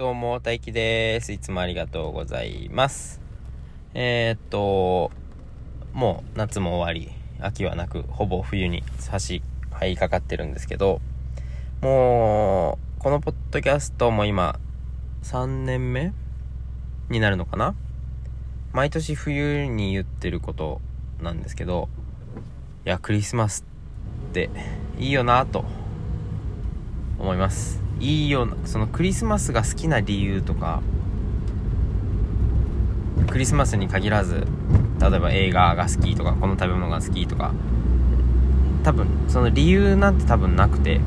どうも、大輝です。いつもありがとうございます。えー、っと、もう夏も終わり、秋はなく、ほぼ冬に差し入りかかってるんですけど、もう、このポッドキャストも今、3年目になるのかな？毎年冬に言ってることなんですけど、いや、クリスマスっていいよなと思います。いいようなそのクリスマスが好きな理由とかクリスマスに限らず例えば映画が好きとかこの食べ物が好きとか多分その理由なんて多分なくて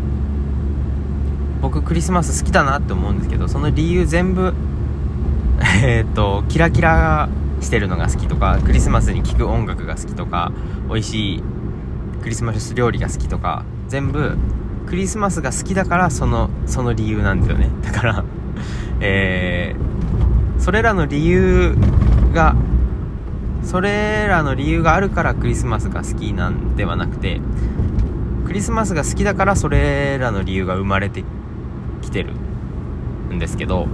僕クリスマス好きだなって思うんですけどその理由全部 えっとキラキラしてるのが好きとかクリスマスに聴く音楽が好きとか美味しいクリスマス料理が好きとか全部クリスマスが好きだからそのその理由なんですよね。だからえー、それらの理由がそれらの理由があるからクリスマスが好きなんではなくてクリスマスが好きだからそれらの理由が生まれてきてるんですけど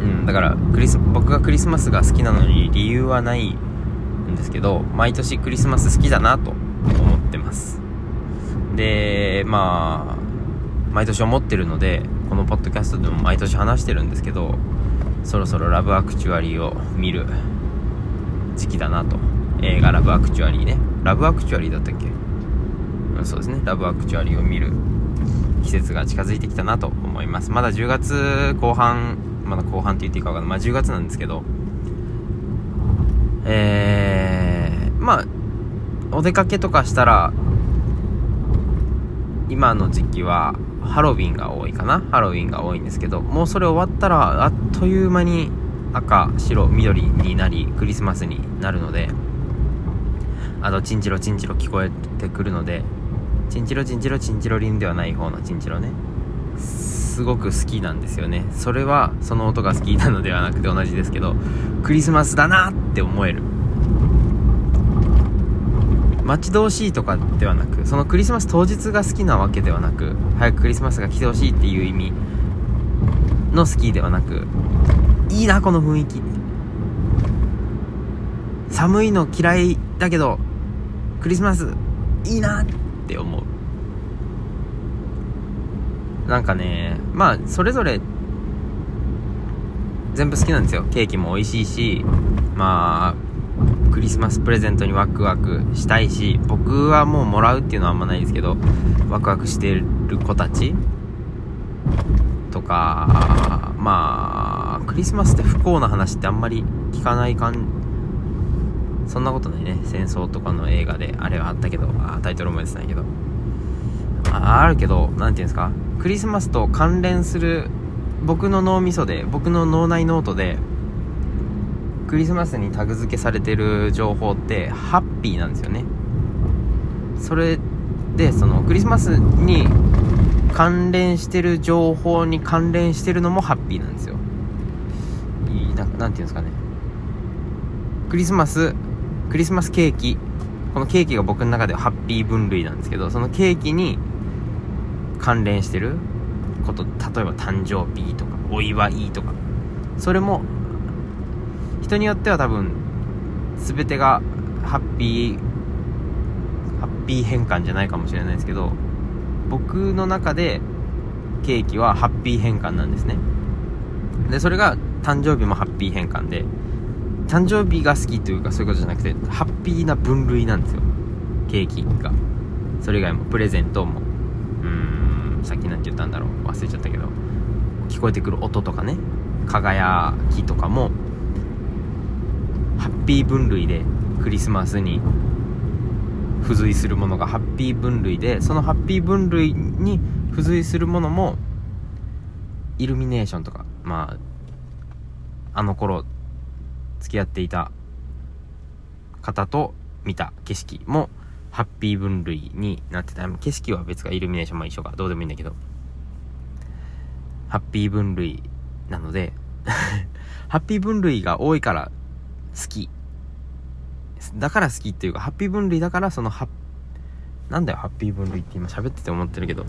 うんだからクリス僕がクリスマスが好きなのに理由はないんですけど毎年クリスマス好きだなと思ってます。でまあ毎年思ってるのでこのポッドキャストでも毎年話してるんですけどそろそろラブアクチュアリーを見る時期だなと。映画ラブアクチュアリーね。ラブアクチュアリーだったっけ？うんそうですね。ラブアクチュアリーを見る季節が近づいてきたなと思います。まだ10月後半まだ後半って言っていいか分かんない。まあ10月なんですけどえー、まあお出かけとかしたら今の時期はハロウィンが多いかな。ハロウィンが多いんですけどもうそれ終わったらあっという間に赤白緑になりクリスマスになるのであとチンチロチンチロ聞こえてくるのでチンチロチンチロチンチロリンではない方のチンチロね。すごく好きなんですよね。それはその音が好きなのではなくて同じですけどクリスマスだなって思える。待ち遠しいとかではなくそのクリスマス当日が好きなわけではなく早くクリスマスが来てほしいっていう意味の好きではなくいいなこの雰囲気。寒いの嫌いだけどクリスマスいいなって思う。なんかねまあそれぞれ全部好きなんですよ。ケーキも美味しいしまあクリスマスプレゼントにワクワクしたいし僕はもうもらうっていうのはあんまないですけどワクワクしてる子たちとかまあクリスマスって不幸な話ってあんまり聞かない感そんなことないね。戦争とかの映画であれはあったけどあタイトル思い出せないけど。ああるけど何て言うんですか？クリスマスと関連する僕の脳みそで僕の脳内ノートでクリスマスにタグ付けされてる情報ってハッピーなんですよね。それでそのクリスマスに関連してる情報に関連してるのもハッピーなんですよ。いいななんていうんですかね。クリスマスクリスマスケーキ。このケーキが僕の中ではハッピー分類なんですけどそのケーキに関連してること例えば誕生日とかお祝いとかそれも人によっては多分全てがハッピーハッピー変換じゃないかもしれないですけど僕の中でケーキはハッピー変換なんですね。でそれが誕生日もハッピー変換で誕生日が好きというかそういうことじゃなくてハッピーな分類なんですよ。ケーキが。それ以外もプレゼントも。うーんさっき何て言ったんだろう。忘れちゃったけど。聞こえてくる音とかね。輝きとかもッピー分類でクリスマスに付随するものがハッピー分類でそのハッピー分類に付随するものもイルミネーションとかまああの頃付き合っていた方と見た景色もハッピー分類になってた。景色は別かイルミネーションも一緒か。どうでもいいんだけど。ハッピー分類なので。ハッピー分類が多いから好き。だから好きっていうか、ハッピー分類だからそのハなんだよ、ハッピー分類って今喋ってて思ってるけど、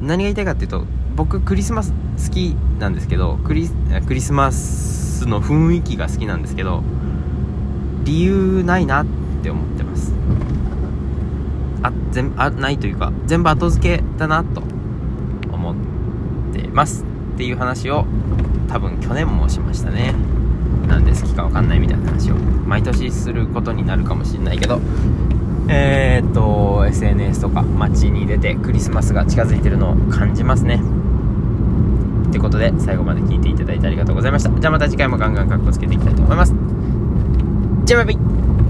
何が言いたいかっていうと、僕クリスマス好きなんですけどクリクリスマスの雰囲気が好きなんですけど理由ないなって思ってます。あ全あないというか全部後付けだなと思ってますっていう話を多分去年もしましたね。なんで好きか分かんないみたいな話を毎年することになるかもしれないけどえー、っと SNS とか街に出てクリスマスが近づいてるのを感じますね。ってことで最後まで聞いていただいてありがとうございました。じゃあまた次回もガンガンかっこつけていきたいと思います。じゃあバイバイ。